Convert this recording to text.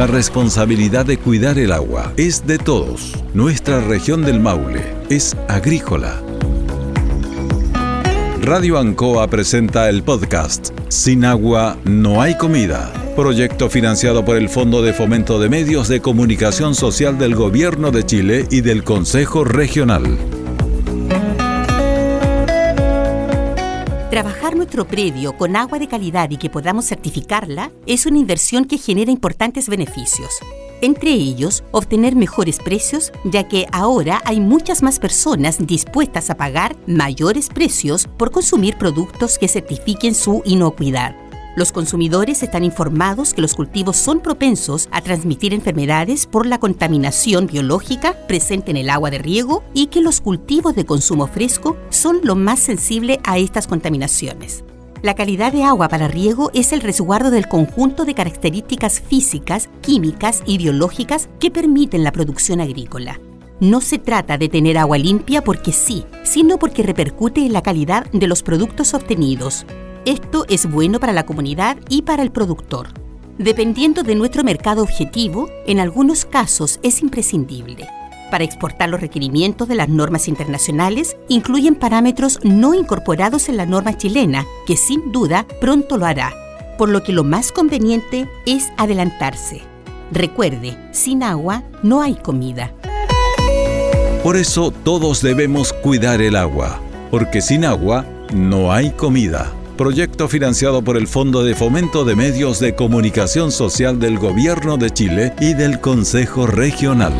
La responsabilidad de cuidar el agua es de todos. Nuestra región del Maule es agrícola. Radio Ancoa presenta el podcast Sin agua no hay comida. Proyecto financiado por el Fondo de Fomento de Medios de Comunicación Social del Gobierno de Chile y del Consejo Regional. Trabajar nuestro predio con agua de calidad y que podamos certificarla es una inversión que genera importantes beneficios. Entre ellos, obtener mejores precios, ya que ahora hay muchas más personas dispuestas a pagar mayores precios por consumir productos que certifiquen su inocuidad. Los consumidores están informados que los cultivos son propensos a transmitir enfermedades por la contaminación biológica presente en el agua de riego y que los cultivos de consumo fresco son lo más sensible a estas contaminaciones. La calidad de agua para riego es el resguardo del conjunto de características físicas, químicas y biológicas que permiten la producción agrícola. No se trata de tener agua limpia porque sí, sino porque repercute en la calidad de los productos obtenidos, esto es bueno para la comunidad y para el productor. Dependiendo de nuestro mercado objetivo, en algunos casos es imprescindible. Para exportar los requerimientos de las normas internacionales incluyen parámetros no incorporados en la norma chilena, que sin duda pronto lo hará, por lo que lo más conveniente es adelantarse. Recuerde, sin agua no hay comida. Por eso todos debemos cuidar el agua, porque sin agua no hay comida proyecto financiado por el Fondo de Fomento de Medios de Comunicación Social del Gobierno de Chile y del Consejo Regional.